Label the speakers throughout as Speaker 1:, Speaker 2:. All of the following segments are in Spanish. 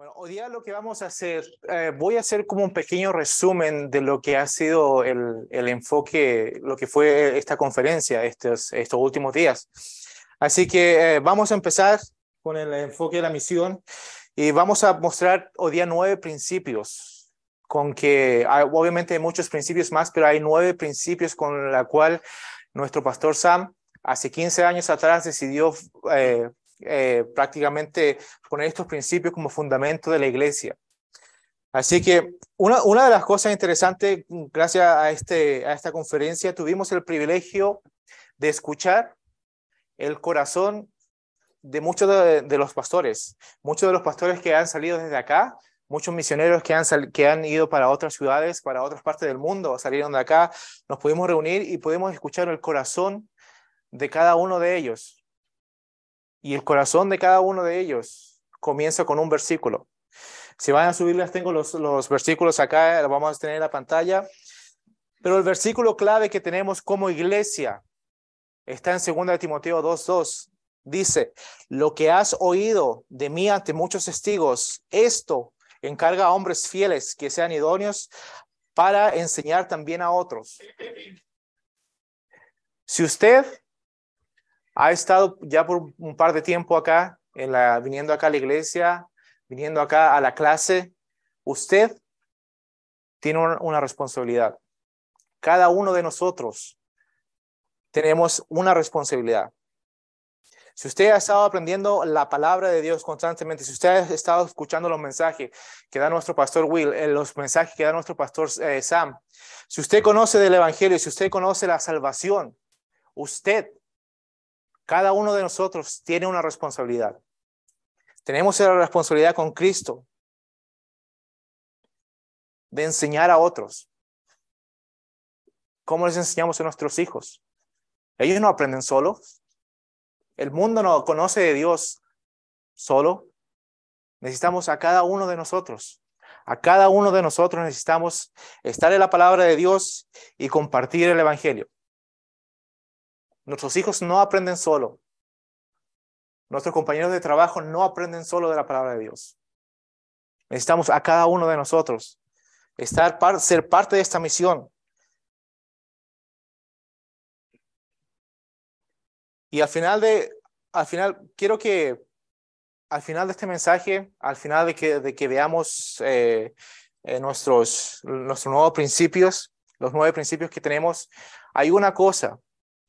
Speaker 1: Bueno, hoy día lo que vamos a hacer, eh, voy a hacer como un pequeño resumen de lo que ha sido el, el enfoque, lo que fue esta conferencia estos, estos últimos días. Así que eh, vamos a empezar con el enfoque de la misión y vamos a mostrar hoy día nueve principios, con que obviamente hay muchos principios más, pero hay nueve principios con la cual nuestro pastor Sam hace 15 años atrás decidió eh, eh, prácticamente poner estos principios como fundamento de la iglesia. Así que una, una de las cosas interesantes, gracias a, este, a esta conferencia, tuvimos el privilegio de escuchar el corazón de muchos de, de, los pastores, muchos de los pastores que han salido desde acá, muchos misioneros que han, que han ido para otras ciudades, para otras partes del mundo, salieron de acá, nos pudimos reunir y pudimos escuchar el corazón de cada uno de ellos. Y el corazón de cada uno de ellos comienza con un versículo. Si van a subirles, tengo los, los versículos acá, vamos a tener en la pantalla. Pero el versículo clave que tenemos como iglesia está en 2 Timoteo 2.2. Dice, lo que has oído de mí ante muchos testigos, esto encarga a hombres fieles que sean idóneos para enseñar también a otros. Si usted ha estado ya por un par de tiempo acá, en la, viniendo acá a la iglesia, viniendo acá a la clase, usted tiene una responsabilidad. Cada uno de nosotros tenemos una responsabilidad. Si usted ha estado aprendiendo la palabra de Dios constantemente, si usted ha estado escuchando los mensajes que da nuestro pastor Will, eh, los mensajes que da nuestro pastor eh, Sam, si usted conoce del Evangelio, si usted conoce la salvación, usted cada uno de nosotros tiene una responsabilidad. Tenemos la responsabilidad con Cristo de enseñar a otros. ¿Cómo les enseñamos a nuestros hijos? Ellos no aprenden solos. El mundo no conoce de Dios solo. Necesitamos a cada uno de nosotros. A cada uno de nosotros necesitamos estar en la palabra de Dios y compartir el Evangelio. Nuestros hijos no aprenden solo. Nuestros compañeros de trabajo no aprenden solo de la palabra de Dios. Necesitamos a cada uno de nosotros estar ser parte de esta misión. Y al final de, al final, quiero que al final de este mensaje, al final de que, veamos eh, eh, nuestros, nuestros nuevos principios, los nueve principios que tenemos, hay una cosa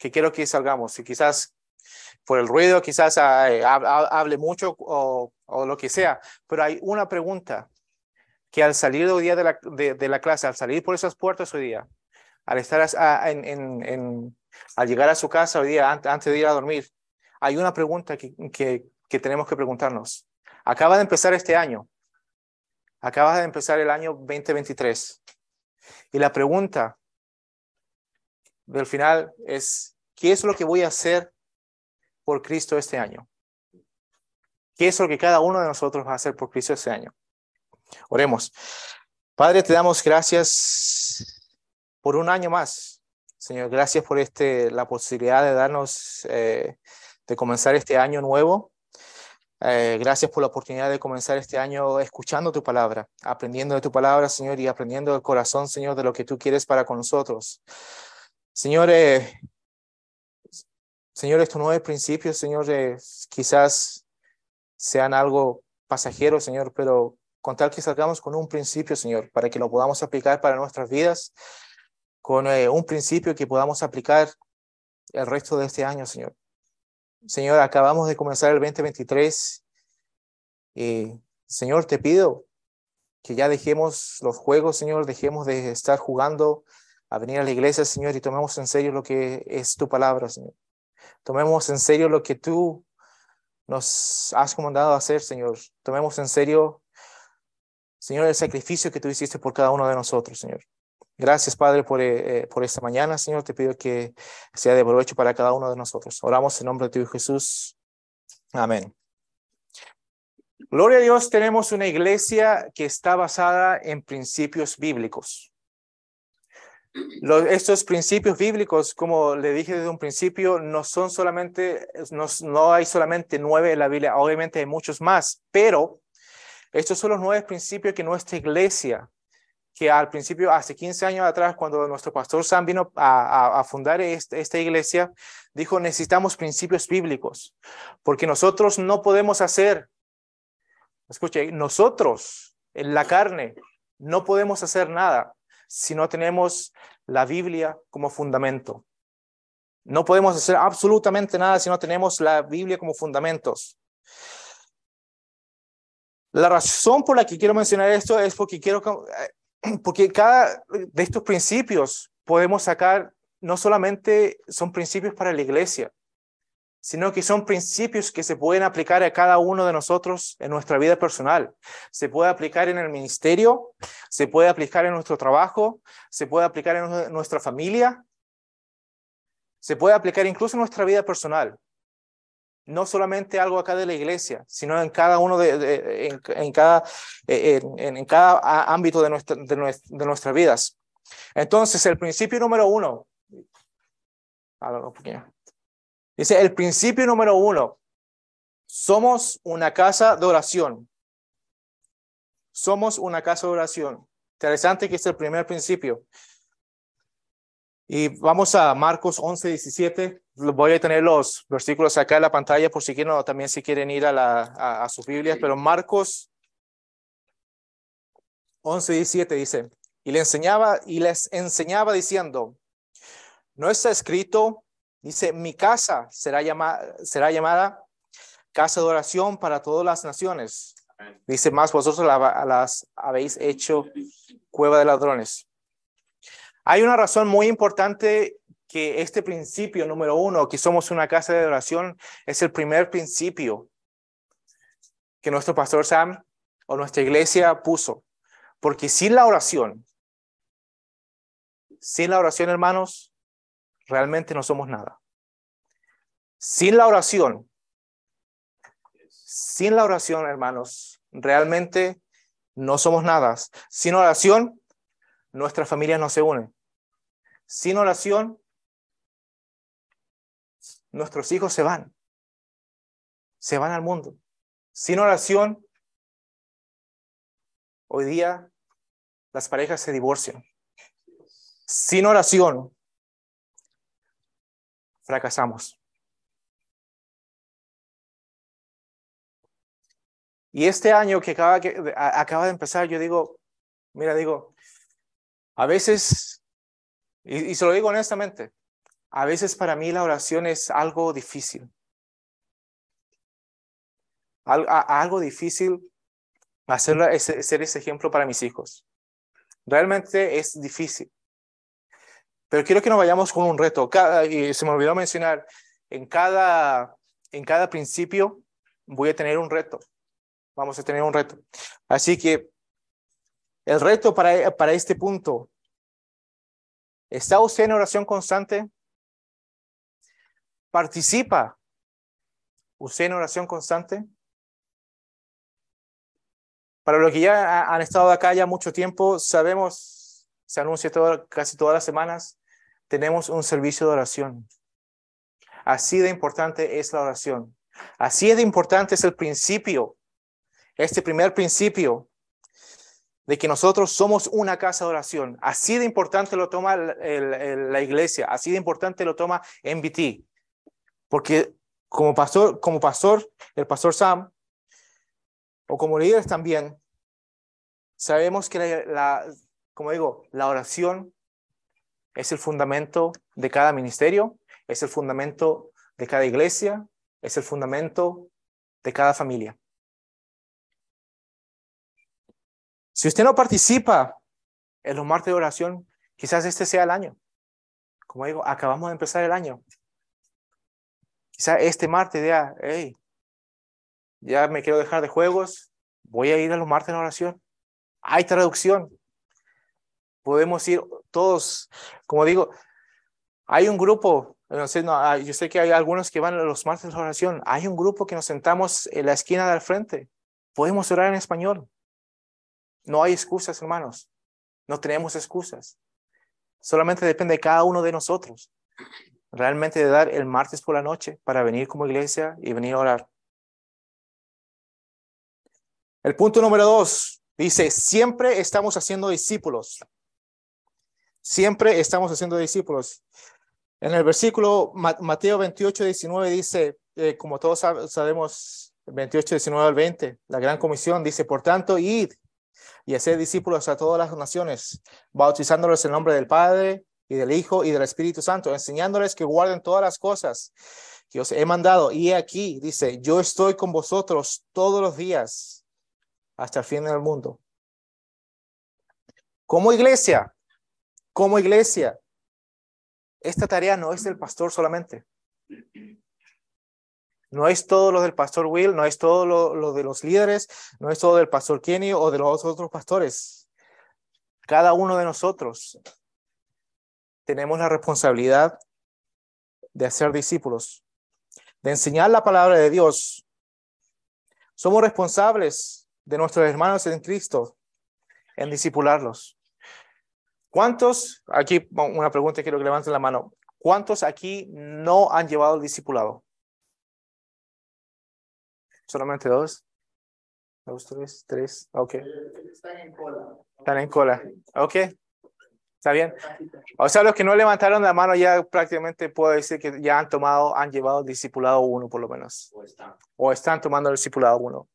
Speaker 1: que quiero que salgamos. Y quizás por el ruido, quizás eh, hable mucho o, o, lo que sea, pero hay una pregunta que al salir hoy día de la, de, de la clase, al salir por esas puertas hoy día, al estar a, en, en, en, al llegar a su casa hoy día, antes de ir a dormir, hay una pregunta que, que, que tenemos que preguntarnos. Acaba de empezar este año. Acaba de empezar el año 2023. Y la pregunta del final es, ¿qué es lo que voy a hacer por Cristo este año? ¿Qué es lo que cada uno de nosotros va a hacer por Cristo este año? Oremos. Padre, te damos gracias por un año más. Señor, gracias por este, la posibilidad de darnos, eh, de comenzar este año nuevo. Eh, gracias por la oportunidad de comenzar este año escuchando tu palabra, aprendiendo de tu palabra, Señor, y aprendiendo del corazón, Señor, de lo que tú quieres para con nosotros. Señor, eh, Señor, estos nueve principios, Señor, eh, quizás sean algo pasajero, Señor, pero con tal que salgamos con un principio, Señor, para que lo podamos aplicar para nuestras vidas, con eh, un principio que podamos aplicar el resto de este año, Señor. Señor, acabamos de comenzar el 2023 y, Señor, te pido que ya dejemos los juegos, Señor, dejemos de estar jugando a venir a la iglesia, Señor, y tomemos en serio lo que es tu palabra, Señor. Tomemos en serio lo que tú nos has comandado a hacer, Señor. Tomemos en serio, Señor, el sacrificio que tú hiciste por cada uno de nosotros, Señor. Gracias, Padre, por, eh, por esta mañana, Señor. Te pido que sea de provecho para cada uno de nosotros. Oramos en nombre de tu Hijo Jesús. Amén. Gloria a Dios, tenemos una iglesia que está basada en principios bíblicos. Estos principios bíblicos, como le dije desde un principio, no son solamente, no, no hay solamente nueve en la Biblia, obviamente hay muchos más, pero Estos son los nueve principios que nuestra iglesia, que al principio, hace 15 años atrás, cuando nuestro pastor Sam vino a, fundar este, esta iglesia, dijo, necesitamos principios bíblicos, porque nosotros no podemos hacer, escuche, nosotros en la carne no podemos hacer nada si no tenemos la Biblia como fundamento. No podemos hacer absolutamente nada si no tenemos la Biblia como fundamentos. La razón por la que quiero mencionar esto es porque quiero, eh, porque cada de estos principios podemos sacar, no solamente son principios para la iglesia, sino que son principios que se pueden aplicar a cada uno de nosotros en nuestra vida personal. Se puede aplicar en el ministerio, se puede aplicar en nuestro trabajo, se puede aplicar en nuestra familia, se puede aplicar incluso en nuestra vida personal. No solamente algo acá de la iglesia, sino en cada uno de, en, cada, en, cada ámbito de, nuestra, de, nuestras vidas. Entonces, el principio número uno, Dice, el principio número uno, somos una casa de oración. Somos una casa de oración. Interesante que es el primer principio. Y vamos a Marcos 11, 17. Voy a tener los versículos acá en la pantalla por si quieren o también si quieren ir a, la, a, sus Biblias. Pero Marcos 11, 17 dice, y le enseñaba y les enseñaba diciendo, no está escrito Dice, mi casa será llamada, será llamada casa de oración para todas las naciones. Dice, más vosotros las habéis hecho cueva de ladrones. Hay una razón muy importante que este principio número uno, que somos una casa de oración, es el primer principio que nuestro pastor Sam o nuestra iglesia puso. Porque sin la oración, sin la oración, hermanos, realmente no somos nada. Sin la oración, sin la oración, hermanos, realmente no somos nada. Sin oración, nuestra familia no se une. Sin oración, nuestros hijos se van. Se van al mundo. Sin oración, hoy día las parejas se divorcian. Sin oración, fracasamos. Y este año que acaba, que acaba de empezar, yo digo, mira, digo, a veces, y, se lo digo honestamente, a veces para mí la oración es algo difícil. algo difícil hacer ser ese ejemplo para mis hijos. Realmente es difícil. Pero quiero que nos vayamos con un reto. y se me olvidó mencionar, en cada, en cada principio voy a tener un reto. Vamos a tener un reto. Así que el reto para, para este punto, ¿está usted en oración constante? ¿Participa usted en oración constante? Para los que ya han estado acá ya mucho tiempo, sabemos, se anuncia casi todas las semanas, tenemos un servicio de oración. Así de importante es la oración. Así de importante es el principio, este primer principio de que nosotros somos una casa de oración. Así de importante lo toma la iglesia, así de importante lo toma MBT. Porque como pastor, como pastor, el pastor Sam, o como líderes también, sabemos que la, como digo, la oración es el fundamento de cada ministerio, es el fundamento de cada iglesia, es el fundamento de cada familia. Si usted no participa en los martes de oración, quizás este sea el año. Como digo, acabamos de empezar el año. Quizás este martes ya, hey, ya me quiero dejar de juegos, voy a ir a los martes de oración. Hay traducción. Podemos ir todos, como digo, hay un grupo, no ah, yo sé que hay algunos que van los martes de oración, hay un grupo que nos sentamos en la esquina del frente, podemos orar en español. No hay excusas, hermanos, no tenemos excusas. Solamente depende de cada uno de nosotros, realmente de dar el martes por la noche para venir como iglesia y venir a orar. El punto número dos dice, siempre estamos haciendo discípulos. Siempre estamos haciendo discípulos. En el versículo Mateo 28, 19 dice, eh, como todos sabemos, 28, 19 al 20, la gran comisión dice, por tanto, id y hacer discípulos a todas las naciones, bautizándoles en nombre del Padre y del Hijo y del Espíritu Santo, enseñándoles que guarden todas las cosas que os he mandado. Y aquí dice, yo estoy con vosotros todos los días hasta el fin del mundo. Como iglesia, como iglesia, esta tarea no es del pastor solamente. No es todo lo del pastor Will, no es todo lo, de los líderes, no es todo del pastor Kenny o de los otros pastores. Cada uno de nosotros tenemos la responsabilidad de hacer discípulos, de enseñar la palabra de Dios. Somos responsables de nuestros hermanos en Cristo en discipularlos. ¿Cuántos, aquí una pregunta, quiero que levanten la mano, ¿cuántos aquí no han llevado el discipulado? Solamente dos. Dos, tres, tres. Ok. Están en cola. Están en cola. Ok. Está bien. O sea, los que no levantaron la mano ya prácticamente puedo decir que ya han tomado, han llevado el discipulado uno por lo menos. O están. O están tomando el discipulado uno.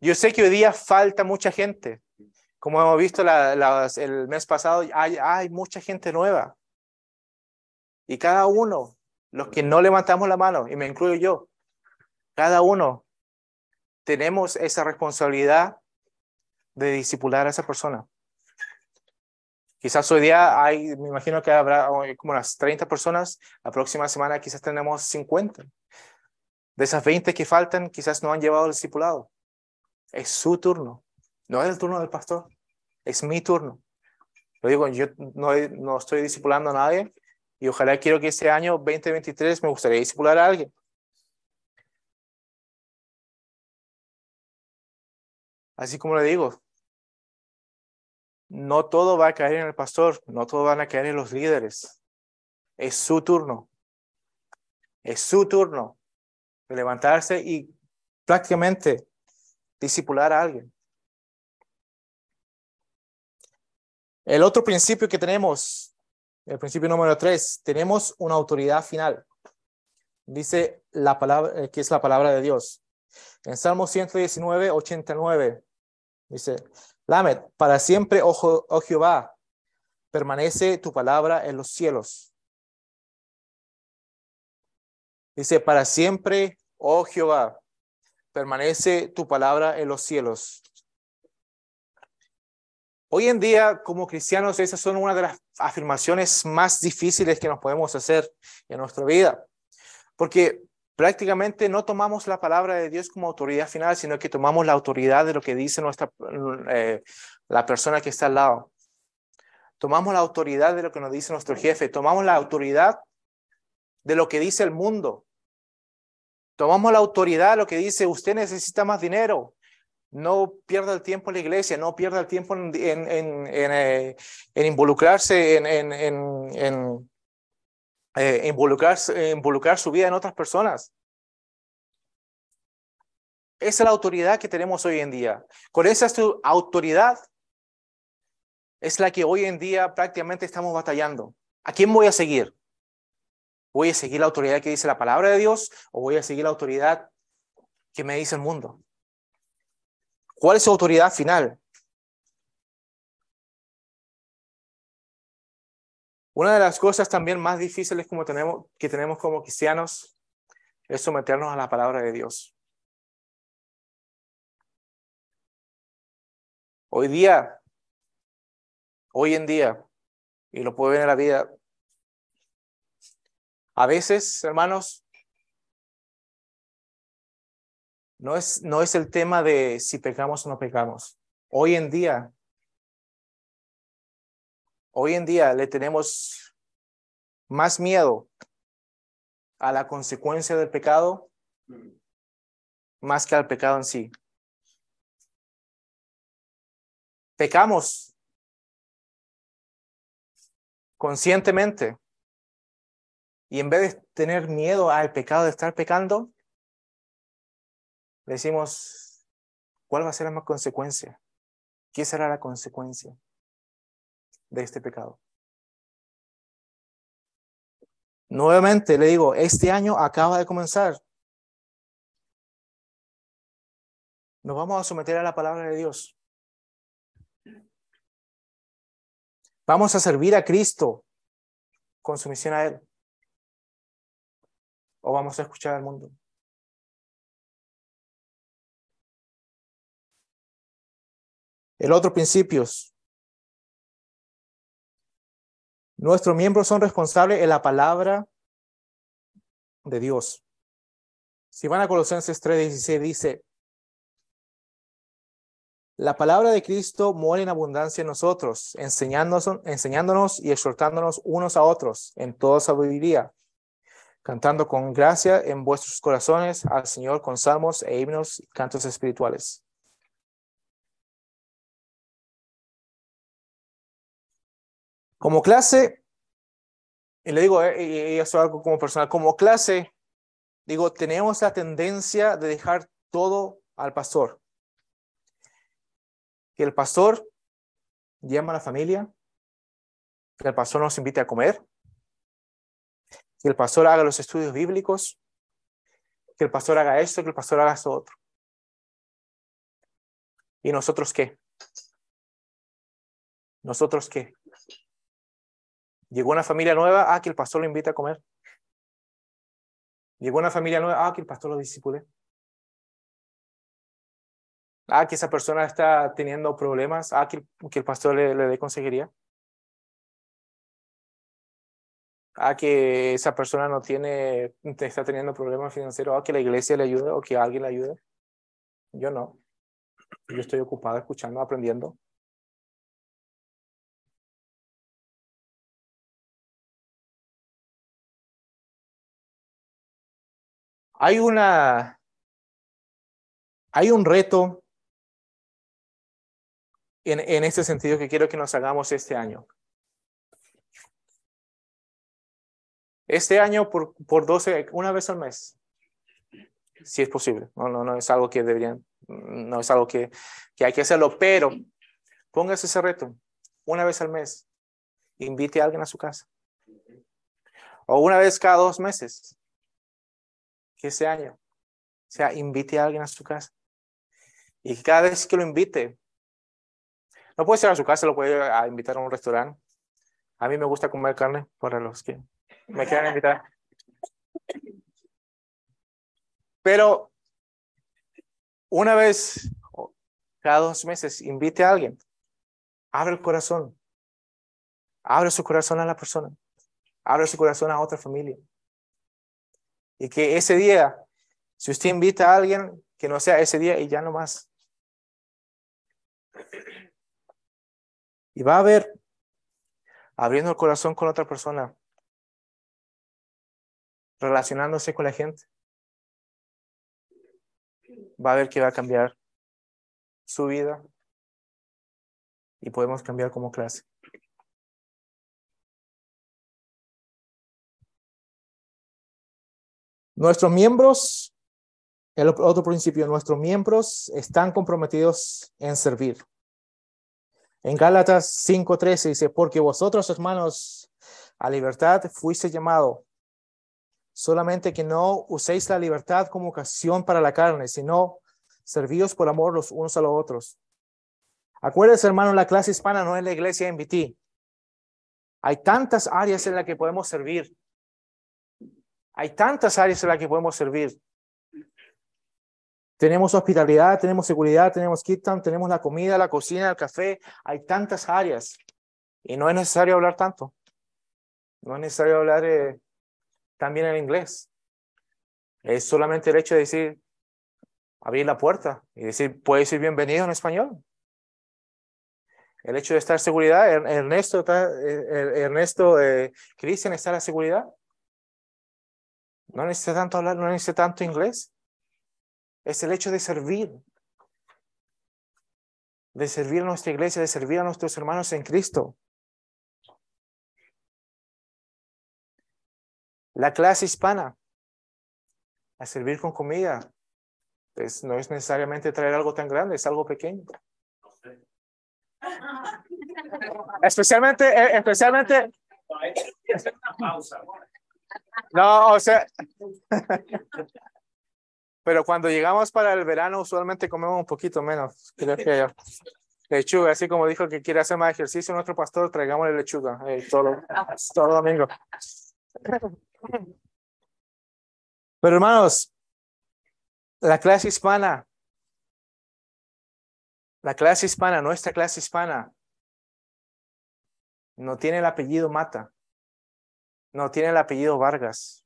Speaker 1: Yo sé que hoy día falta mucha gente. Como hemos visto el mes pasado, hay, mucha gente nueva. Y cada uno, los que no levantamos la mano, y me incluyo yo, cada uno tenemos esa responsabilidad de discipular a esa persona. Quizás hoy día hay, me imagino que habrá como unas 30 personas, la próxima semana quizás tenemos 50. De esas 20 que faltan, quizás no han llevado el discipulado. Es su turno, no es el turno del pastor, es mi turno. Lo digo, yo no, no estoy discipulando a nadie y ojalá quiero que este año 2023 me gustaría discipular a alguien. Así como le digo, no todo va a caer en el pastor, no todo van a caer en los líderes. Es su turno. Es su turno de levantarse y prácticamente discipular a alguien. El otro principio que tenemos, el principio número tres, tenemos una autoridad final. Dice la palabra, eh, que es la palabra de Dios. En Salmo 119, 89, dice, Lamed, para siempre, oh, oh Jehová, permanece tu palabra en los cielos. Dice, para siempre, oh Jehová, permanece tu palabra en los cielos. Hoy en día, como cristianos, esas son una de las afirmaciones más difíciles que nos podemos hacer en nuestra vida. Porque prácticamente no tomamos la palabra de Dios como autoridad final, sino que tomamos la autoridad de lo que dice nuestra, eh, la persona que está al lado. Tomamos la autoridad de lo que nos dice nuestro jefe, tomamos la autoridad de lo que dice el mundo. Tomamos la autoridad de lo que dice usted necesita más dinero. No pierda el tiempo en la iglesia, no pierda el tiempo en, eh, involucrarse en, eh, involucrar su vida en otras personas. Esa es la autoridad que tenemos hoy en día. Con esa autoridad es la que hoy en día prácticamente estamos batallando. ¿A quién voy a seguir? ¿Voy a seguir la autoridad que dice la palabra de Dios o voy a seguir la autoridad que me dice el mundo? ¿Cuál es su autoridad final? Una de las cosas también más difíciles como tenemos, que tenemos como cristianos es someternos a la palabra de Dios. Hoy día, hoy en día, y lo puedo ver en la vida, a veces, hermanos, no es, no es el tema de si pecamos o no pecamos. Hoy en día, Hoy en día le tenemos más miedo a la consecuencia del pecado más que al pecado en sí. Pecamos conscientemente y en vez de tener miedo al pecado de estar pecando, decimos, ¿Cuál va a ser la consecuencia? ¿Qué será la consecuencia de este pecado? Nuevamente le digo, este año acaba de comenzar. Nos vamos a someter a la palabra de Dios. Vamos a servir a Cristo con sumisión a Él. O vamos a escuchar al mundo. El otro principio. Nuestros miembros son responsables en la palabra de Dios. Si van a Colosenses 3:16 dice, la palabra de Cristo muere en abundancia en nosotros, enseñándonos, enseñándonos y exhortándonos unos a otros en toda sabiduría, cantando con gracia en vuestros corazones al Señor con salmos e himnos y cantos espirituales. Como clase, y le digo, eh, y eso es algo como personal, como clase, digo, tenemos la tendencia de dejar todo al pastor que el pastor llama a la familia, que el pastor nos invite a comer, que el pastor haga los estudios bíblicos, que el pastor haga esto, que el pastor haga esto otro. ¿Y nosotros qué? ¿Nosotros qué? Llegó una familia nueva, ah, que el pastor lo invite a comer. Llegó una familia nueva, ah, que el pastor lo disipule. Ah, que esa persona está teniendo problemas. Ah, que, el pastor le, le dé consejería. Ah, que esa persona no tiene, está teniendo problemas financieros. Ah, que la iglesia le ayude o que alguien le ayude. Yo no. Yo estoy ocupado escuchando, aprendiendo. Hay una, hay un reto en, en este sentido que quiero que nos hagamos este año. Este año por, por 12, una vez al mes, si es posible. No, no, no es algo que deberían, no es algo que, que hay que hacerlo, pero póngase ese reto, una vez al mes, invite a alguien a su casa. O una vez cada dos meses, ese año, o sea, invite a alguien a su casa. Y cada vez que lo invite, no puede ser a su casa, lo puede a invitar a un restaurante. A mí me gusta comer carne para los que me quieran invitar. Pero una vez cada dos meses invite a alguien. Abre el corazón. Abre su corazón a la persona. Abre su corazón a otra familia. Y que ese día, si usted invita a alguien, que no sea ese día y ya no más. Y va a ver, abriendo el corazón con otra persona, relacionándose con la gente. Va a ver que va a cambiar su vida y podemos cambiar como clase. Nuestros miembros, el otro principio, nuestros miembros están comprometidos en servir. En Gálatas 5:13 dice, porque vosotros, hermanos, a libertad fuiste llamado, solamente que no uséis la libertad como ocasión para la carne, sino servíos por amor los unos a los otros. Acuérdense, hermano, la clase hispana no es la iglesia en BT. Hay tantas áreas en las que podemos servir. Hay tantas áreas en las que podemos servir. Tenemos hospitalidad, tenemos seguridad, tenemos kitchen, tenemos la comida, la cocina, el café. Hay tantas áreas y no es necesario hablar tanto. No es necesario hablar eh, también en inglés. Es solamente el hecho de decir, abrir la puerta y decir, puede decir bienvenido en español. El hecho de estar seguridad, Ernesto, eh, Ernesto, eh, Cristian está en la seguridad. No necesita tanto hablar, no necesita tanto inglés es el hecho de servir, de servir a nuestra iglesia, de servir a nuestros hermanos en Cristo. La clase hispana, a servir con comida, Es, no es necesariamente traer algo tan grande, es algo pequeño. Especialmente, eh, especialmente. No, o sea. Pero cuando llegamos para el verano, usualmente comemos un poquito menos. Lechuga, así como dijo que quiere hacer más ejercicio nuestro pastor, traigámosle lechuga eh, todo, todo domingo. Pero hermanos, la clase hispana, la clase hispana, nuestra clase hispana, no tiene el apellido Mata, no tiene el apellido Vargas,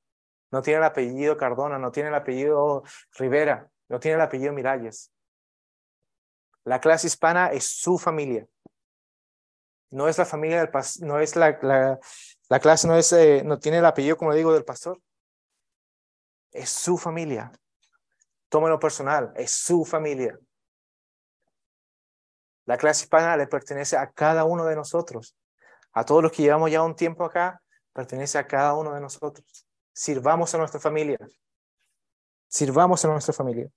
Speaker 1: no tiene el apellido Cardona, no tiene el apellido Rivera, no tiene el apellido Miralles. La clase hispana es su familia. No es la familia del pastor, no es la, la, clase, no, es, eh, no tiene el apellido, como digo, del pastor. Es su familia. Tómalo personal, es su familia. La clase hispana le pertenece a cada uno de nosotros. A todos los que llevamos ya un tiempo acá, pertenece a cada uno de nosotros. Sirvamos a nuestra familia. Sirvamos a nuestra familia.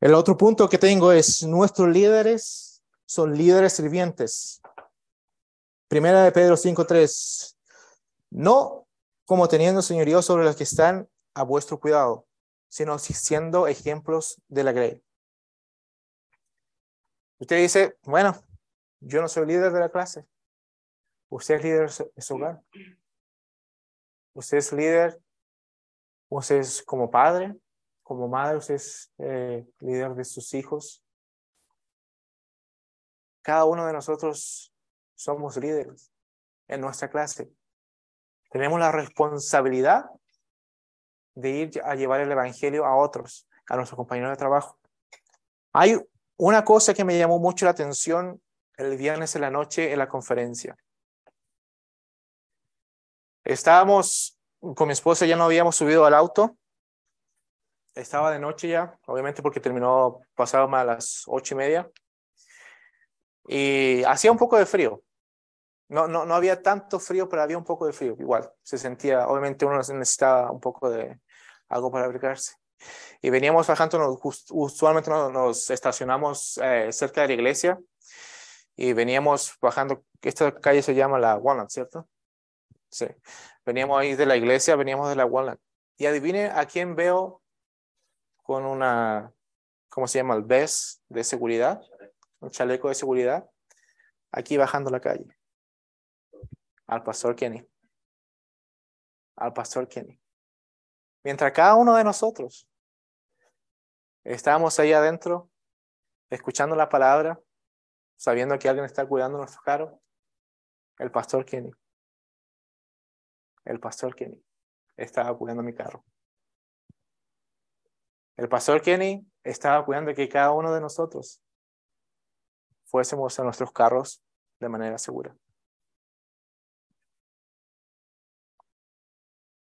Speaker 1: El otro punto que tengo es, nuestros líderes son líderes sirvientes. Primera de Pedro 5.3. No como teniendo señorío sobre los que están a vuestro cuidado, sino siendo ejemplos de la grey. Usted dice, bueno, yo no soy líder de la clase. Usted es líder de su hogar. Usted es líder, usted es como padre, como madre, usted es eh, líder de sus hijos. Cada uno de nosotros somos líderes en nuestra clase. Tenemos la responsabilidad de ir a llevar el Evangelio a otros, a nuestros compañeros de trabajo. Hay una cosa que me llamó mucho la atención el viernes en la noche en la conferencia. Estábamos con mi esposa, ya no habíamos subido al auto estaba de noche ya, obviamente porque terminó pasado a las ocho y media. Y hacía un poco de frío. No, no, no había tanto frío, pero había un poco de frío. Igual, se sentía, obviamente uno necesitaba un poco de algo para abrigarse. Y veníamos bajando, usualmente nos, estacionamos eh, cerca de la iglesia y veníamos bajando, esta calle se llama la Walnut, ¿cierto? Sí. Veníamos ahí de la iglesia, veníamos de la Walnut. Y adivine a quién veo con una, ¿cómo se llama? El vest de seguridad, un chaleco de seguridad, aquí bajando la calle. Al pastor Kenny. Al pastor Kenny. Mientras cada uno de nosotros estábamos ahí adentro, escuchando la palabra, sabiendo que alguien está cuidando nuestro carro, el pastor Kenny. El pastor Kenny estaba cuidando mi carro. El pastor Kenny estaba cuidando que cada uno de nosotros fuésemos a nuestros carros de manera segura.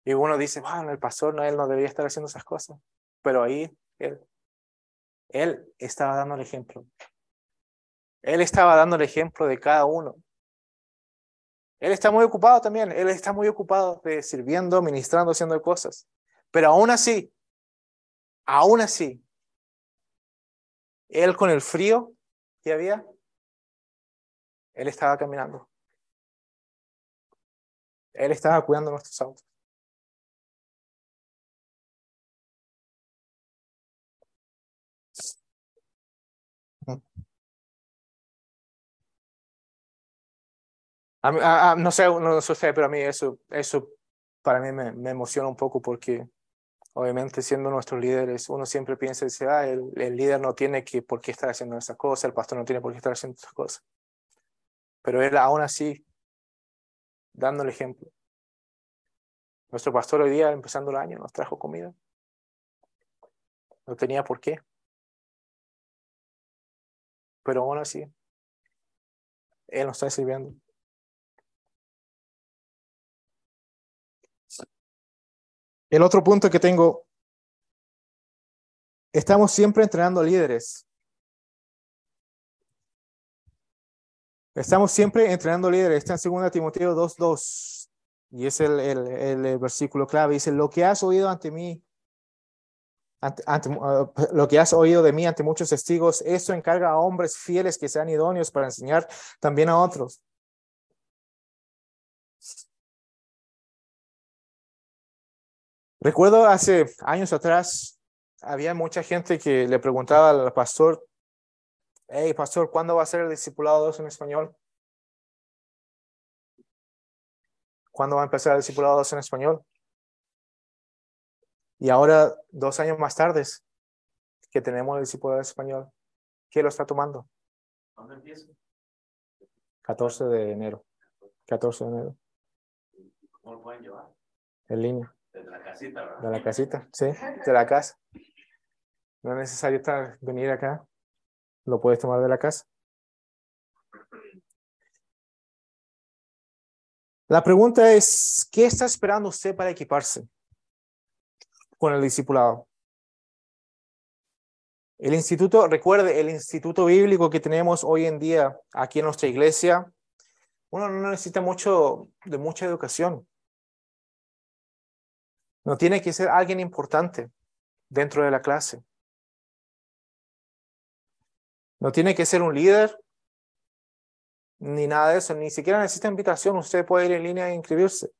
Speaker 1: Y uno dice, bueno, el pastor no, él no debería estar haciendo esas cosas. Pero ahí él, él estaba dando el ejemplo. Él estaba dando el ejemplo de cada uno. Él está muy ocupado también. Él está muy ocupado de sirviendo, ministrando, haciendo cosas. Pero aún así, Aún así, él con el frío que había, él estaba caminando. Él estaba cuidando nuestros autos. No sé, no sé, pero a mí eso, eso para mí me, me emociona un poco porque Obviamente, siendo nuestros líderes, uno siempre piensa, dice, ah, el, el, líder no tiene que, por qué estar haciendo esa cosa, el pastor no tiene por qué estar haciendo esas cosas. Pero él aún así, dando el ejemplo. Nuestro pastor hoy día, empezando el año, nos trajo comida. No tenía por qué. Pero aún así, Él nos está sirviendo. El otro punto que tengo, estamos siempre entrenando líderes. Estamos siempre entrenando líderes. Está en 2 Timoteo 2.2. Y es el, el, el versículo clave. Dice, lo que has oído ante mí, ante, ante, uh, lo que has oído de mí ante muchos testigos, eso encarga a hombres fieles que sean idóneos para enseñar también a otros. Recuerdo hace años atrás, había mucha gente que le preguntaba al pastor, hey, pastor, ¿cuándo va a ser el discipulado 2 en español? ¿Cuándo va a empezar el discipulado 2 en español? Y ahora, dos años más tarde, que tenemos el discipulado español, ¿qué lo está tomando?
Speaker 2: ¿Cuándo empieza?
Speaker 1: 14 de enero. 14 de enero.
Speaker 2: ¿Cómo lo pueden llevar?
Speaker 1: En línea.
Speaker 2: Desde la casita, ¿verdad?
Speaker 1: De la casita, sí, de la casa. No es necesario estar, venir acá. Lo puedes tomar de la casa. La pregunta es, ¿qué está esperando usted para equiparse con el discipulado? El instituto, recuerde, el instituto bíblico que tenemos hoy en día aquí en nuestra iglesia, uno no necesita mucho de mucha educación. No tiene que ser alguien importante dentro de la clase. No tiene que ser un líder ni nada de eso, ni siquiera necesita invitación, usted puede ir en línea e inscribirse.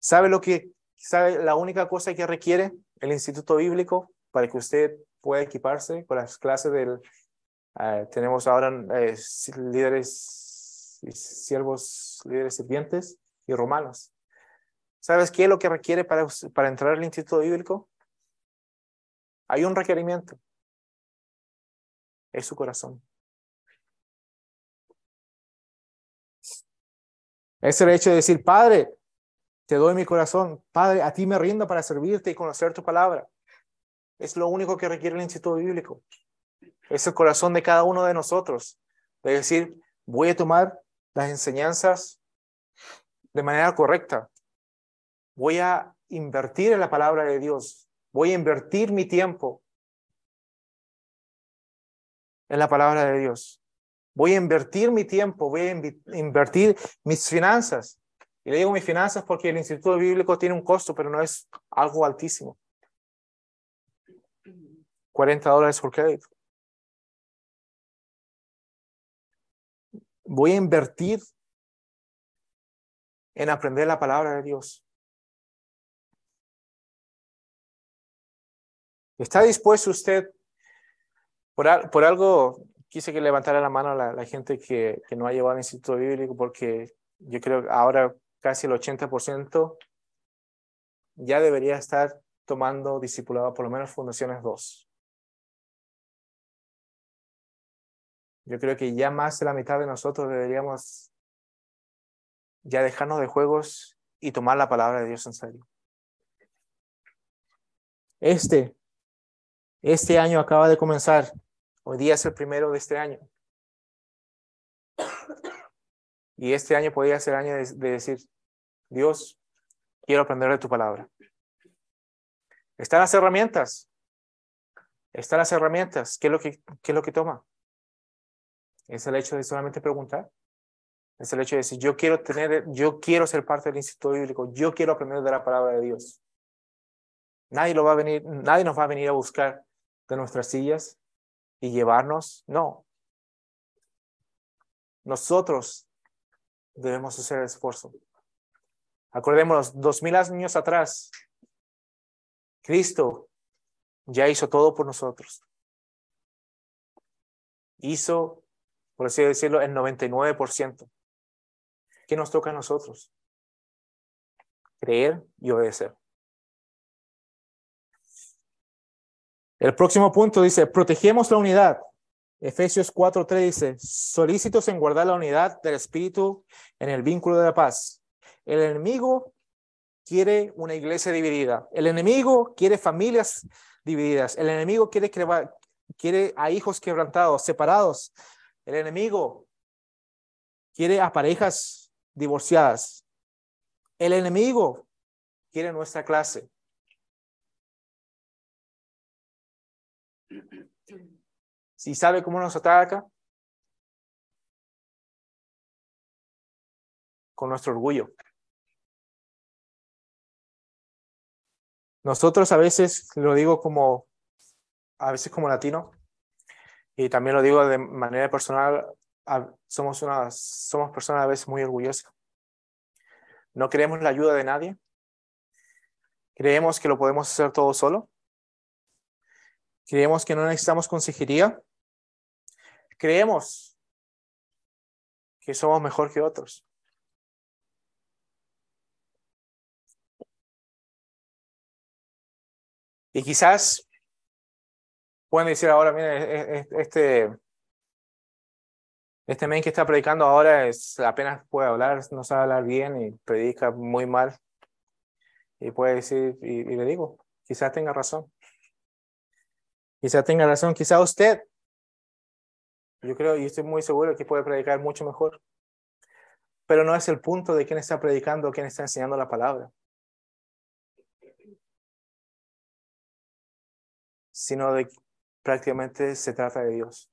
Speaker 1: ¿Sabe lo que, sabe la única cosa que requiere el Instituto Bíblico para que usted pueda equiparse con las clases del, uh, tenemos ahora eh, líderes y siervos, líderes sirvientes y romanos. ¿Sabes qué es lo que requiere para, entrar al Instituto Bíblico? Hay un requerimiento. Es su corazón. Es el hecho de decir, Padre, te doy mi corazón. Padre, a ti me rindo para servirte y conocer tu palabra. Es lo único que requiere el Instituto Bíblico. Es el corazón de cada uno de nosotros. De decir, voy a tomar las enseñanzas de manera correcta. Voy a invertir en la palabra de Dios. Voy a invertir mi tiempo en la palabra de Dios. Voy a invertir mi tiempo, voy a invertir mis finanzas. Y le digo mis finanzas porque el Instituto Bíblico tiene un costo, pero no es algo altísimo. 40 dólares por crédito. Voy a invertir en aprender la palabra de Dios. ¿Está dispuesto usted por, por algo quise que levantara la mano la, la gente que, que, no ha llevado al Instituto Bíblico porque yo creo que ahora casi el 80% ya debería estar tomando discipulado por lo menos Fundaciones 2. Yo creo que ya más de la mitad de nosotros deberíamos ya dejarnos de juegos y tomar la palabra de Dios en serio. Este, este año acaba de comenzar Hoy día es el primero de este año. Y este año podría ser año de, de decir, Dios, quiero aprender de tu palabra. Están las herramientas. Están las herramientas. ¿Qué es lo que, qué es lo que toma? Es el hecho de solamente preguntar. Es el hecho de decir, yo quiero tener, yo quiero ser parte del Instituto Bíblico, yo quiero aprender de la palabra de Dios. Nadie lo va a venir, nadie nos va a venir a buscar de nuestras sillas y llevarnos, no. Nosotros debemos hacer esfuerzo. Acordémonos, dos mil años atrás, Cristo ya hizo todo por nosotros. Hizo, por así decirlo, el 99%. ¿Qué nos toca a nosotros? Creer y obedecer. El próximo punto dice, protegemos la unidad. Efesios 4.3 dice, solícitos en guardar la unidad del Espíritu en el vínculo de la paz. El enemigo quiere una iglesia dividida. El enemigo quiere familias divididas. El enemigo quiere, quiere a hijos quebrantados, separados. El enemigo quiere a parejas divorciadas. El enemigo quiere nuestra clase. si sabe cómo nos ataca, con nuestro orgullo. Nosotros a veces, lo digo como, a veces como latino, y también lo digo de manera personal, somos, una, somos personas a veces muy orgullosas. No queremos la ayuda de nadie. Creemos que lo podemos hacer todo solo. Creemos que no necesitamos consejería. Creemos que somos mejor que otros. Y quizás pueden decir ahora, mire, e, e, este, este men que está predicando ahora es, apenas puede hablar, no sabe hablar bien y predica muy mal. Y puede decir, y, le digo, quizás tenga razón. Quizás tenga razón, quizás usted. Yo creo y estoy muy seguro que puede predicar mucho mejor. Pero no es el punto de quién está predicando o quién está enseñando la palabra. Sino de prácticamente se trata de Dios.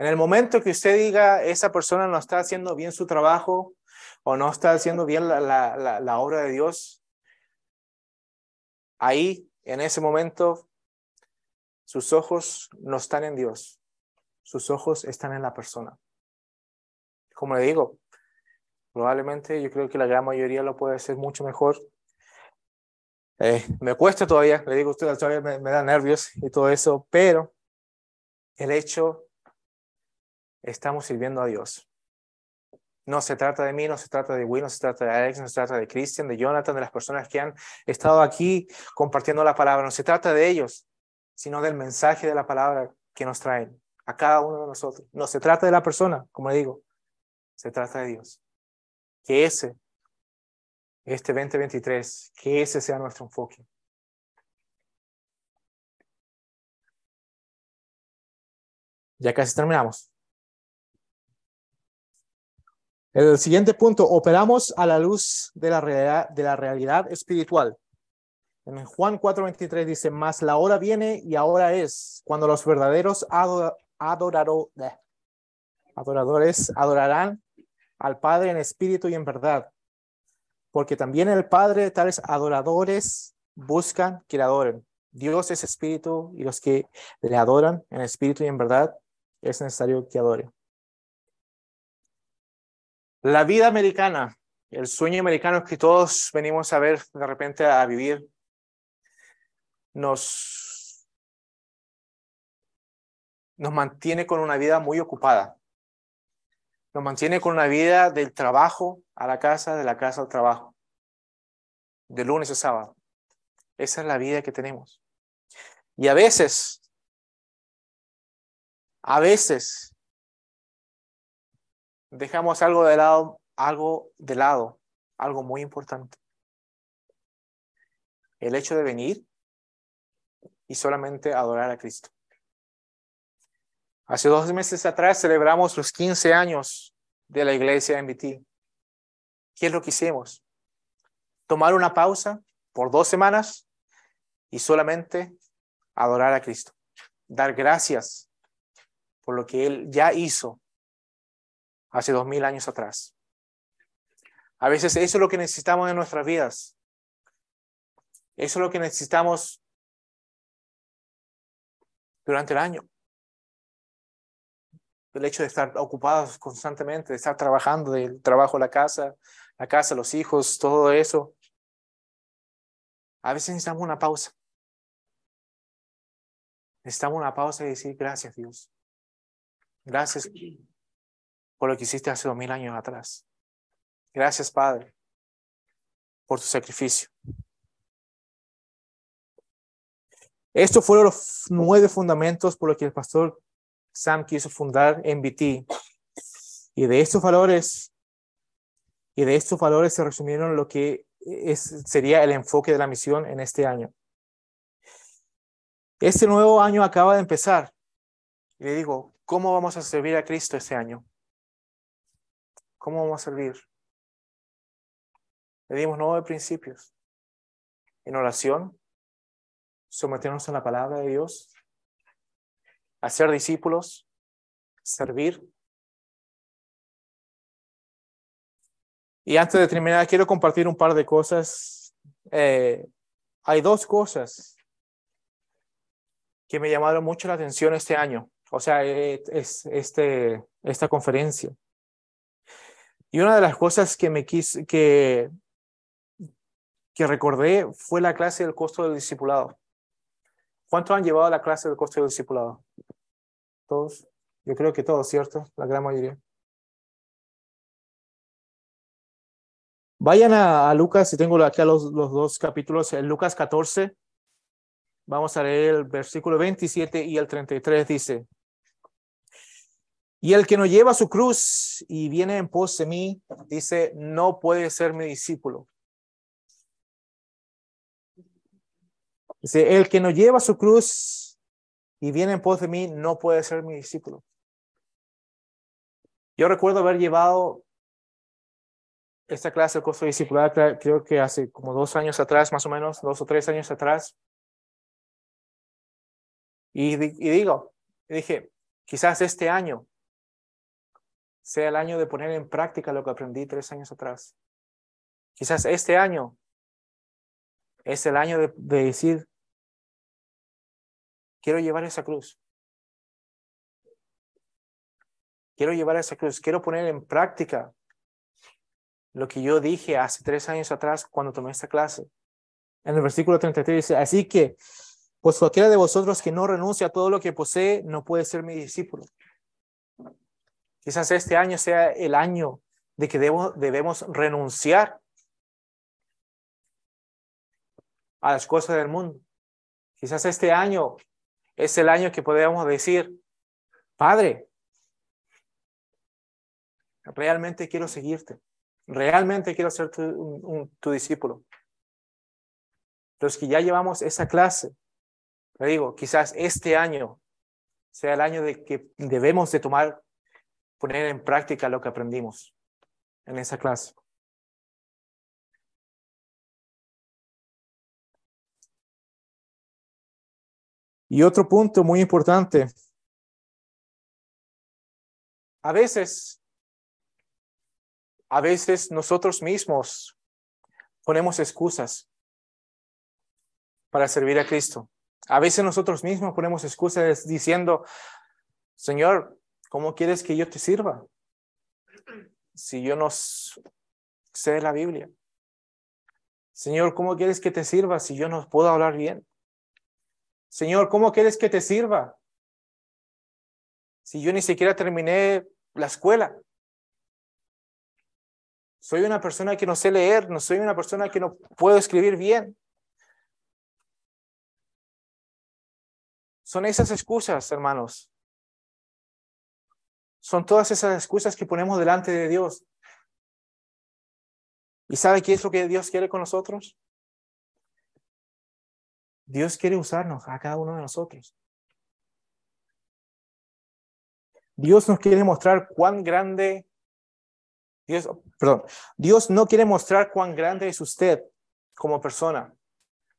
Speaker 1: En el momento que usted diga, esa persona no está haciendo bien su trabajo o no está haciendo bien la, la, la, obra de Dios, ahí, en ese momento, sus ojos no están en Dios, sus ojos están en la persona. Como le digo, probablemente yo creo que la gran mayoría lo puede hacer mucho mejor. Eh, me cuesta todavía, le digo a usted, todavía me da nervios y todo eso, pero el hecho estamos sirviendo a Dios. No se trata de mí, no se trata de Will, no se trata de Alex, no se trata de Christian, de Jonathan, de las personas que han estado aquí compartiendo la palabra. No se trata de ellos, sino del mensaje de la palabra que nos traen a cada uno de nosotros. No se trata de la persona, como le digo, se trata de Dios. Que ese, este 2023, que ese sea nuestro enfoque. Ya casi terminamos. El siguiente punto, operamos a la luz de la realidad, de la realidad espiritual. En Juan 4:23 dice, más la hora viene y ahora es cuando los verdaderos adoradores adorarán al Padre en espíritu y en verdad. Porque también el Padre, tales adoradores, buscan que le adoren. Dios es espíritu y los que le adoran en espíritu y en verdad es necesario que adoren. La vida americana, el sueño americano que todos venimos a ver de repente a vivir, nos, nos mantiene con una vida muy ocupada. Nos mantiene con una vida del trabajo a la casa, de la casa al trabajo, de lunes a sábado. Esa es la vida que tenemos. Y a veces, a veces dejamos algo de lado, algo de lado, algo muy importante. El hecho de venir y solamente adorar a Cristo. Hace dos meses atrás celebramos los 15 años de la iglesia MBT. ¿Qué es lo que hicimos? Tomar una pausa por dos semanas y solamente adorar a Cristo. Dar gracias por lo que Él ya hizo hace dos mil años atrás. A veces eso es lo que necesitamos en nuestras vidas. Eso es lo que necesitamos durante el año. El hecho de estar ocupados constantemente, de estar trabajando, del trabajo, la casa, la casa, los hijos, todo eso. A veces necesitamos una pausa. Necesitamos una pausa y decir gracias Dios. Gracias por lo que hiciste hace dos mil años atrás. Gracias, Padre, por tu sacrificio. Estos fueron los nueve fundamentos por los que el pastor Sam quiso fundar MBT. Y de estos valores, y de estos valores se resumieron lo que es, sería el enfoque de la misión en este año. Este nuevo año acaba de empezar. Y le digo, ¿cómo vamos a servir a Cristo este año? ¿Cómo vamos a servir? Le dimos nueve principios. En oración, someternos a la palabra de Dios, hacer discípulos, servir. Y antes de terminar, quiero compartir un par de cosas. Eh, hay dos cosas que me llamaron mucho la atención este año, o sea, eh, es este, esta conferencia. Y una de las cosas que me quise, que, que recordé fue la clase del costo del discipulado. ¿Cuántos han llevado la clase del costo del discipulado? Todos. Yo creo que todos, ¿cierto? La gran mayoría. Vayan a, Lucas, y tengo aquí los, los dos capítulos, en Lucas 14, vamos a leer el versículo 27 y el 33 dice, y el que no lleva su cruz y viene en pos de mí, dice, no puede ser mi discípulo. Dice, el que no lleva su cruz y viene en pos de mí, no puede ser mi discípulo. Yo recuerdo haber llevado esta clase de costo discipular, creo que hace como dos años atrás, más o menos, dos o tres años atrás. Y, y digo, dije, quizás este año sea el año de poner en práctica lo que aprendí tres años atrás. Quizás este año es el año de, de decir, quiero llevar esa cruz. Quiero llevar esa cruz, quiero poner en práctica lo que yo dije hace tres años atrás cuando tomé esta clase. En el versículo 33 dice, así que, pues cualquiera de vosotros que no renuncia a todo lo que posee, no puede ser mi discípulo. Quizás este año sea el año de que debemos renunciar a las cosas del mundo. Quizás este año es el año que podemos decir, Padre, realmente quiero seguirte. Realmente quiero ser tu, discípulo. Los que ya llevamos esa clase, le digo, quizás este año sea el año de que debemos de tomar, poner en práctica lo que aprendimos en esa clase. Y otro punto muy importante. A veces a veces nosotros mismos ponemos excusas para servir a Cristo. A veces nosotros mismos ponemos excusas diciendo, Señor, ¿cómo quieres que yo te sirva? Si yo no sé la Biblia. Señor, ¿cómo quieres que te sirva si yo no puedo hablar bien? Señor, ¿cómo quieres que te sirva si yo ni siquiera terminé la escuela? Soy una persona que no sé leer, no soy una persona que no puedo escribir bien. Son esas excusas, hermanos. Son todas esas excusas que ponemos delante de Dios. ¿Y sabe qué es lo que Dios quiere con nosotros? Dios quiere usarnos a cada uno de nosotros. Dios nos quiere mostrar cuán grande Dios, perdón, Dios no quiere mostrar cuán grande es usted como persona.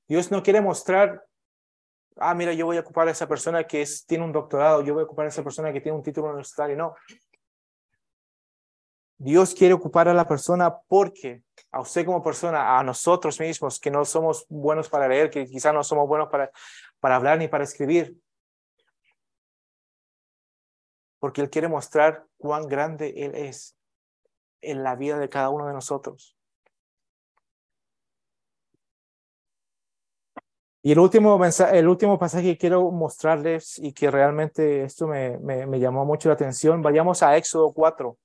Speaker 1: Dios no quiere mostrar, ah, mira, yo voy a ocupar a esa persona que es, tiene un doctorado, yo voy a ocupar a esa persona que tiene un título universitario. No. Dios quiere ocupar a la persona porque a usted como persona, a nosotros mismos, que no somos buenos para leer, que quizás no somos buenos para, para hablar ni para escribir, porque Él quiere mostrar cuán grande Él es en la vida de cada uno de nosotros. Y el último, mensaje, el último pasaje que quiero mostrarles y que realmente esto me, me, llamó mucho la atención, vayamos a Éxodo 4.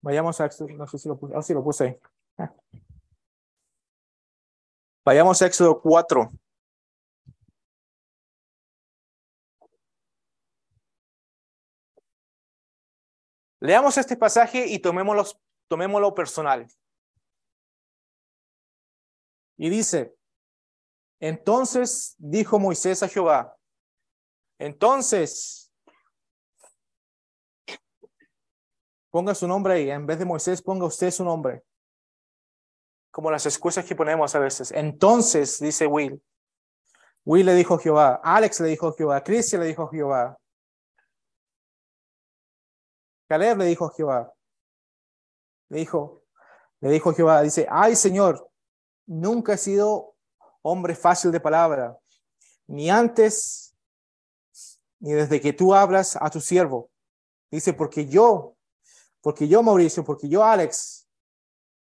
Speaker 1: Vayamos a Éxodo, no sé si lo puse, ah, sí lo puse ahí. Ah. Vayamos a Éxodo 4. Leamos este pasaje y tomémoslo, tomémoslo personal. Y dice, entonces dijo Moisés a Jehová, entonces, ponga su nombre ahí, en vez de Moisés, ponga usted su nombre. Como las excusas que ponemos a veces. Entonces, dice Will, Will le dijo Jehová, Alex le dijo Jehová, Cristian le dijo Jehová, Caleb le dijo Jehová, Le dijo, le dijo Jehová, dice, ay Señor, nunca he sido hombre fácil de palabra, ni antes, ni desde que tú hablas a tu siervo. Dice, porque yo, porque yo, Mauricio, porque yo, Alex,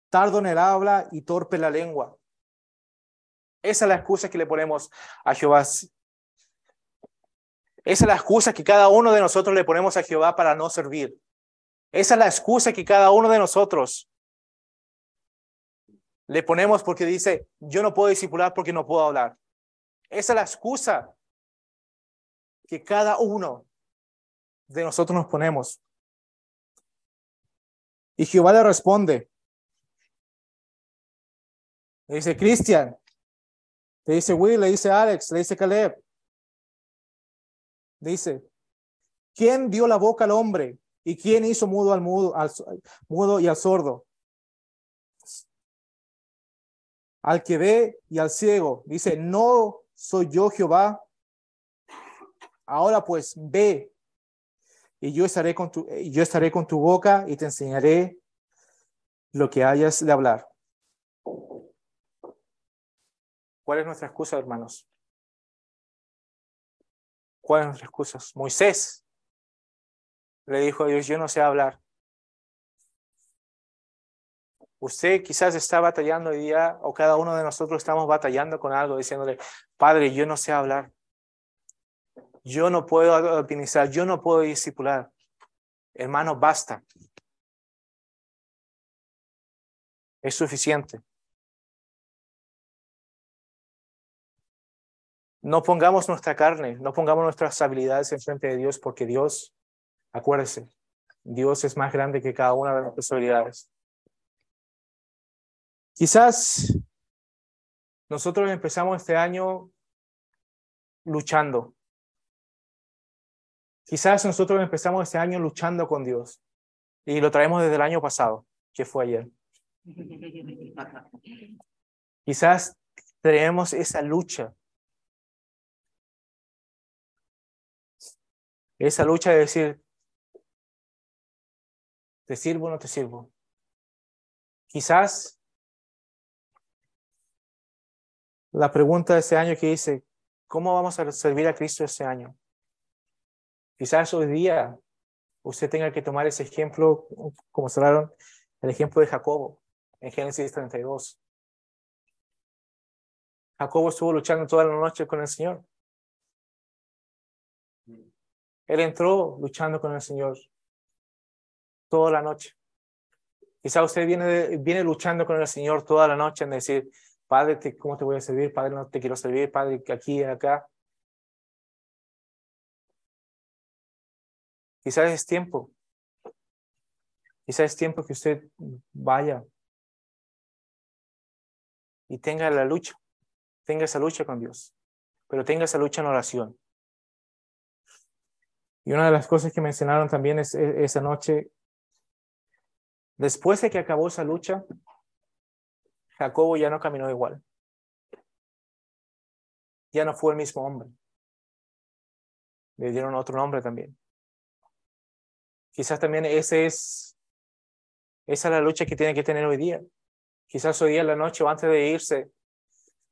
Speaker 1: tardo en el habla y torpe la lengua. Esa es la excusa que le ponemos a Jehová. Esa es la excusa que cada uno de nosotros le ponemos a Jehová para no servir. Esa es la excusa que cada uno de nosotros le ponemos porque dice, yo no puedo discipular porque no puedo hablar. Esa es la excusa que cada uno de nosotros nos ponemos. Y Jehová le responde. Le dice, Cristian. Le dice Will, le dice Alex, le dice Caleb. Dice, ¿quién dio la boca al hombre? ¿Y quién hizo mudo al mudo, al mudo y al sordo? Al que ve y al ciego. Dice, no soy yo Jehová. Ahora pues ve y yo estaré con tu, yo estaré con tu boca y te enseñaré lo que hayas de hablar. ¿Cuál es nuestra excusa, hermanos? ¿Cuál es nuestra excusa? Moisés le dijo a Dios, yo no sé hablar. Usted quizás está batallando hoy día, o cada uno de nosotros estamos batallando con algo, diciéndole, Padre, yo no sé hablar. Yo no puedo administrar, yo no puedo discipular. Hermano, basta. Es suficiente. No pongamos nuestra carne, no pongamos nuestras habilidades en frente de Dios, porque Dios, acuérdese, Dios es más grande que cada una de nuestras habilidades. Quizás nosotros empezamos este año luchando. Quizás nosotros empezamos este año luchando con Dios y lo traemos desde el año pasado, que fue ayer. Quizás tenemos esa lucha. Esa lucha de decir, ¿te sirvo o no te sirvo? Quizás la pregunta de este año que dice, ¿cómo vamos a servir a Cristo este año? Quizás hoy día usted tenga que tomar ese ejemplo, como cerraron, el ejemplo de Jacobo en Génesis 32. Jacobo estuvo luchando toda la noche con el Señor. Él entró luchando con el Señor toda la noche. Quizá usted viene, viene luchando con el Señor toda la noche en decir, Padre, ¿cómo te voy a servir? Padre, no te quiero servir. Padre, aquí acá. Quizás es tiempo. Quizás es tiempo que usted vaya y tenga la lucha. Tenga esa lucha con Dios. Pero tenga esa lucha en oración. Y una de las cosas que mencionaron también es esa noche, después de que acabó esa lucha, Jacobo ya no caminó igual. Ya no fue el mismo hombre. Le dieron otro nombre también. Quizás también ese es, esa es la lucha que tiene que tener hoy día. Quizás hoy día en la noche o antes de irse,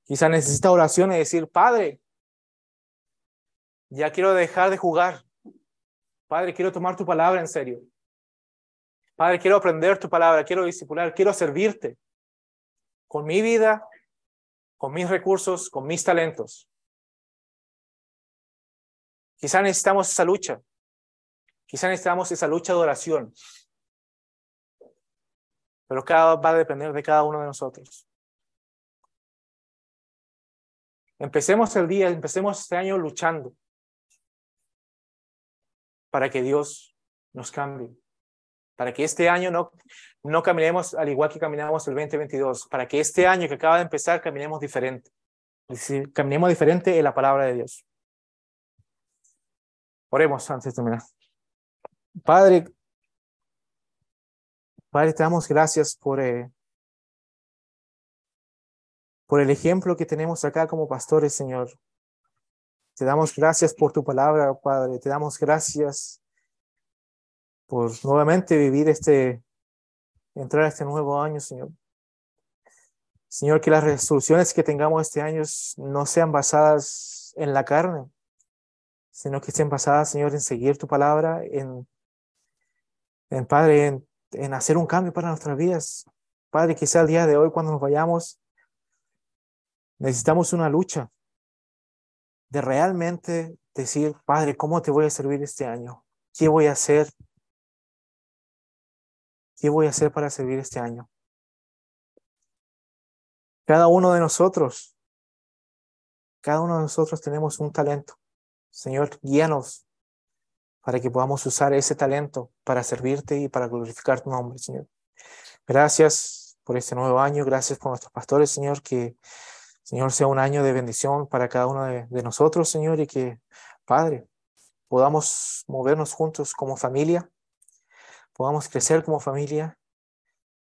Speaker 1: quizás necesita oración y decir, Padre, ya quiero dejar de jugar. Padre, quiero tomar tu palabra en serio. Padre, quiero aprender tu palabra, quiero discipular, quiero servirte con mi vida, con mis recursos, con mis talentos. Quizá necesitamos esa lucha. Quizá necesitamos esa lucha de oración. Pero cada va a depender de cada uno de nosotros. Empecemos el día, empecemos este año luchando para que Dios nos cambie para que este año no, no caminemos al igual que caminamos el 2022, para que este año que acaba de empezar caminemos diferente, es decir, caminemos diferente en la palabra de Dios. Oremos antes de terminar. Padre, Padre, te damos gracias por, eh, por el ejemplo que tenemos acá como pastores, Señor. Te damos gracias por tu palabra, Padre. Te damos gracias por nuevamente vivir este, entrar este nuevo año, Señor. Señor, que las resoluciones que tengamos este año no sean basadas en la carne, sino que estén basadas, Señor, en seguir tu palabra, en, en Padre, en, hacer un cambio para nuestras vidas. Padre, quizá el día de hoy, cuando nos vayamos, necesitamos una lucha de realmente decir, Padre, ¿cómo te voy a servir este año? ¿Qué voy a hacer? ¿Qué voy a hacer para servir este año? Cada uno de nosotros, cada uno de nosotros tenemos un talento. Señor, guíanos para que podamos usar ese talento para servirte y para glorificar tu nombre, Señor. Gracias por este nuevo año, gracias por nuestros pastores, Señor, que Señor sea un año de bendición para cada uno de, nosotros, Señor, y que, Padre, podamos movernos juntos como familia, podamos crecer como familia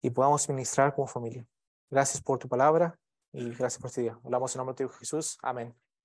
Speaker 1: y podamos ministrar como familia. Gracias por tu palabra y gracias por este día. Hablamos en nombre de Jesús. Amén.